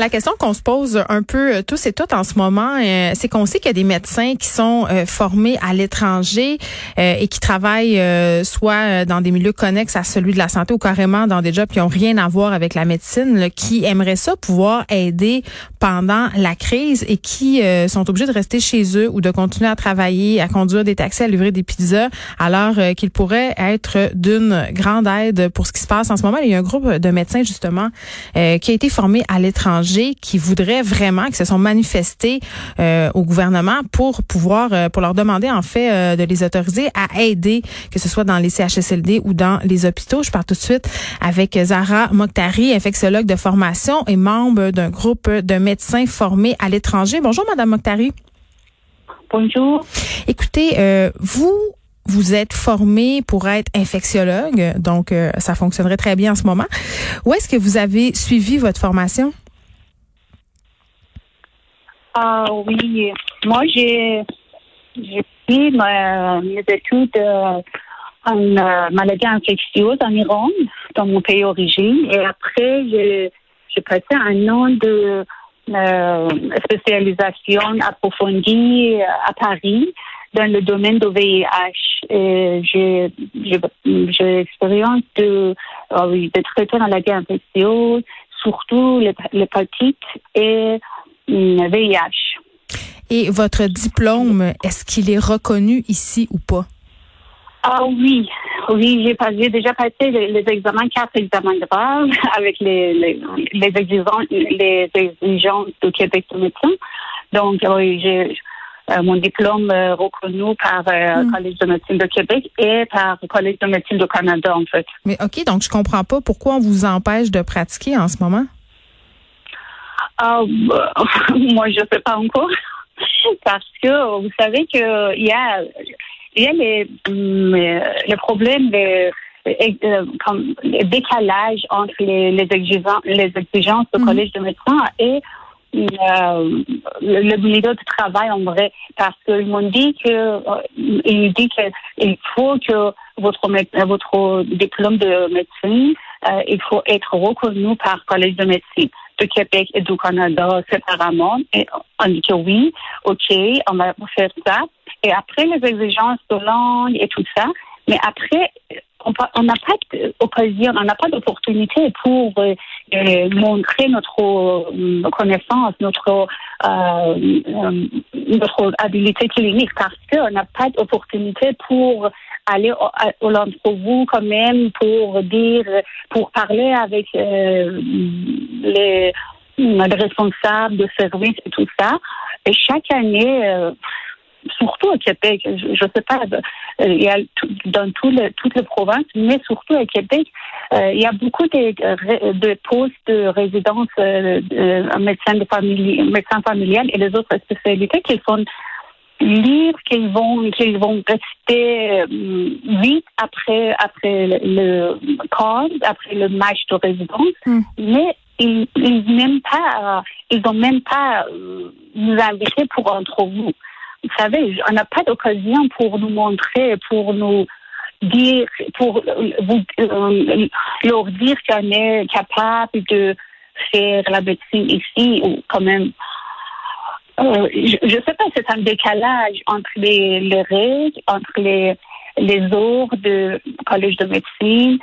La question qu'on se pose un peu euh, tous et toutes en ce moment, euh, c'est qu'on sait qu'il y a des médecins qui sont euh, formés à l'étranger et qui travaillent soit dans des milieux connexes à celui de la santé ou carrément dans des jobs qui ont rien à voir avec la médecine, qui aimeraient ça pouvoir aider pendant la crise et qui sont obligés de rester chez eux ou de continuer à travailler, à conduire des taxis, à livrer des pizzas, alors qu'ils pourraient être d'une grande aide pour ce qui se passe en ce moment. Il y a un groupe de médecins justement qui a été formé à l'étranger qui voudraient vraiment, qui se sont manifestés euh, au gouvernement pour pouvoir, euh, pour leur demander en fait euh, de les autoriser à aider, que ce soit dans les CHSLD ou dans les hôpitaux. Je pars tout de suite avec Zara Mokhtari, infectiologue de formation et membre d'un groupe de médecins formés à l'étranger. Bonjour, Madame Mokhtari. Bonjour. Écoutez, vous vous êtes formé pour être infectiologue, donc ça fonctionnerait très bien en ce moment. Où est-ce que vous avez suivi votre formation? Ah oui, moi j'ai fait mes études euh, en euh, maladie infectieuse en Iran, dans mon pays d'origine, et après j'ai passé un an de euh, spécialisation approfondie à Paris dans le domaine du VIH. J'ai j'ai expérience de ah oui de traiter la maladie infectieuse, surtout l'hépatite et VIH. Et votre diplôme, est-ce qu'il est reconnu ici ou pas? Ah oui, oui, j'ai déjà passé les, examens, quatre examens de base avec les, les, les, exigences, les exigences du Québec de médecin. Donc, oui, j'ai euh, mon diplôme euh, reconnu par le hmm. Collège de médecine de Québec et par le Collège de médecine du Canada, en fait. Mais OK, donc je comprends pas pourquoi on vous empêche de pratiquer en ce moment? Ah, bah, moi, je ne sais pas encore. Parce que vous savez qu'il y a, il y a les, les problèmes de euh, comme le décalage entre les, les exigences, les exigences du mhm. collège de médecins et euh, le, milieu de travail en vrai parce qu'ils m'ont dit que euh, il dit qu'il faut que votre votre diplôme de médecine il faut être reconnu par collège de médecine du Québec et du Canada séparément. Et on dit que oui, OK, on va faire ça. Et après les exigences de langue et tout ça, mais après, on n'a pas d'occasion, on n'a pas d'opportunité pour euh, euh, montrer notre euh, connaissance, notre notre habilité clinique parce qu'on n'a pas d'opportunité pour aller au, l'entrevue quand même pour dire, pour parler avec les, responsables de service et tout ça. Et chaque année, surtout au Québec, je ne sais pas, euh, il y a dans tout toutes les provinces, mais surtout au Québec, euh, il y a beaucoup de, de postes de résidence euh, médecins de famille, médecins familial et les autres spécialités qui sont libres, qu'ils vont qu'ils vont rester vite après après le, corps, après le match de résidence, hmm. mais ils, ils même pas ils ont même pas nous invité pour entre vous vous savez, on n'a pas d'occasion pour nous montrer, pour nous dire, pour vous, euh, leur dire qu'on est capable de faire la médecine ici, ou quand même. Euh, je ne sais pas, c'est un décalage entre les, les règles, entre les, les ordres de collège de médecine,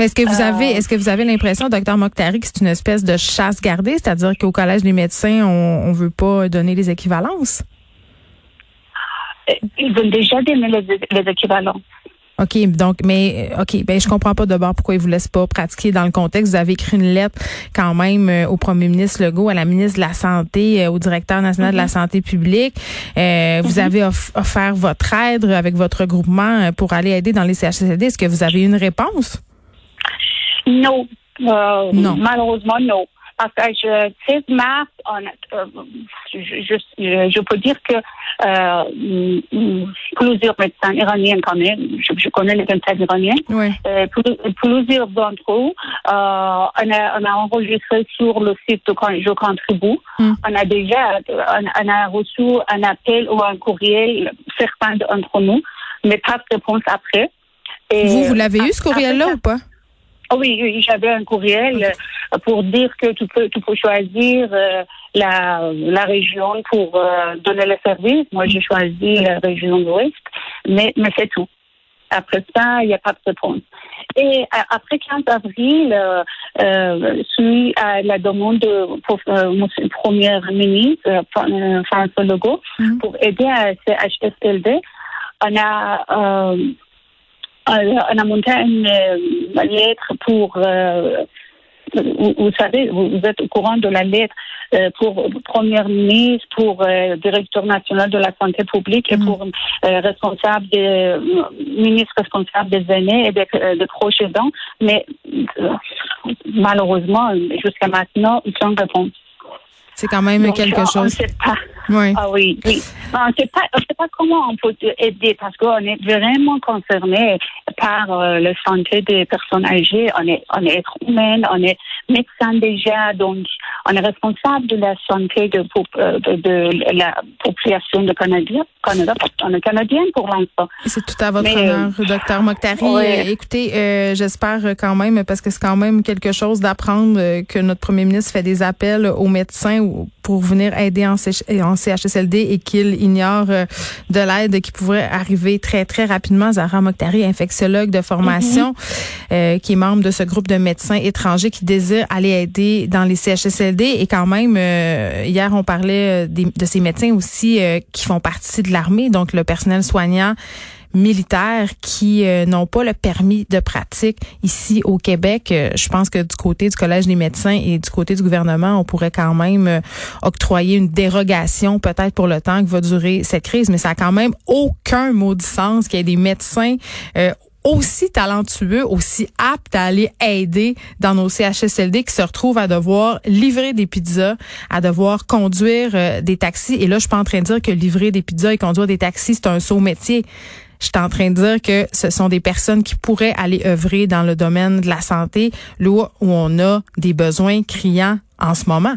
est-ce que vous avez, euh, est-ce que vous avez l'impression, docteur Mokhtari, que c'est une espèce de chasse gardée, c'est-à-dire qu'au collège des médecins, on, ne veut pas donner les équivalences? ils ont déjà donné les, équivalents. OK, donc, mais, OK, ben, je comprends pas d'abord pourquoi ils vous laissent pas pratiquer dans le contexte. Vous avez écrit une lettre quand même euh, au premier ministre Legault, à la ministre de la Santé, euh, au directeur national de la mm-hmm. santé publique. Euh, vous mm-hmm. avez offert votre aide avec votre groupement pour aller aider dans les CHSLD. Est-ce que vous avez une réponse? Non. non. Malheureusement, non. Parce que je, 16 mars, euh, je, je, peux dire que euh, plusieurs médecins iraniens quand même, je, connais les médecins iraniens, euh, plusieurs d'entre eux, on, a, on a enregistré sur le site de Je contribue. Hmm. On a déjà on, a reçu un appel ou un courriel, certains d'entre nous, mais pas de réponse après. vous, vous l'avez eu ce courriel-là ou pas? Oh oui, j'avais un courriel euh, pour dire que tu peux, tu peux choisir euh, la, la région pour euh, donner le service. Moi, j'ai choisi la région de l'Ouest, mais, mais c'est tout. Après ça, il n'y a pas de réponse. Et après 15 avril, euh, suite à la demande de pour, euh, Premier ministre François Legault mm-hmm. pour aider à CHSLD, on a euh, on a monté une, lettre pour vous, savez, vous êtes au courant de la lettre euh, pour Premier ministre, pour euh, directeur national de la santé publique et mm. pour euh, responsable des ministre responsable des aînés et des, des proches aidants. Mais malheureusement, jusqu'à maintenant, sans réponse. C'est quand même quelque chose. On sait pas. Oui. Ah oui, oui. On ne sait pas, comment on peut aider parce qu'on est vraiment concerné par euh, la santé des personnes âgées. On est, on est humain, on est médecin déjà, donc on est responsable de la santé de, euh, de, de la population de Canada. Canada on est canadien pour l'instant. C'est tout à votre honneur, euh, docteur Mokhtari. écoutez, j'espère quand même, parce que c'est quand même quelque chose d'apprendre que notre premier ministre fait des appels aux médecins pour venir aider en, CHSLD et qu'il ignore euh, de l'aide qui pourrait arriver très, très rapidement. Zahra Mokhtari, infectiologue de formation, mhm. euh, qui est membre de ce groupe de médecins étrangers qui aller aider dans les CHSLD. Et quand même, euh, hier, on parlait de ces médecins aussi qui font partie de l'armée, donc le personnel soignant militaires qui euh, n'ont pas le permis de pratique ici au Québec. Euh, je pense que du côté du Collège des médecins et du côté du gouvernement, on pourrait quand même euh, octroyer une dérogation peut-être pour le temps que va durer cette crise, mais ça a quand même aucun de sens qu'il y ait des médecins aussi talentueux, aussi aptes à aller aider dans nos CHSLD qui se retrouvent à devoir livrer des pizzas, à devoir conduire des taxis. Et là, je suis pas en train de dire que livrer des pizzas et conduire des taxis, c'est un saut métier. Je suis en train de dire que ce sont des personnes qui pourraient aller œuvrer dans le domaine de la santé, là où on a des besoins criants en ce moment.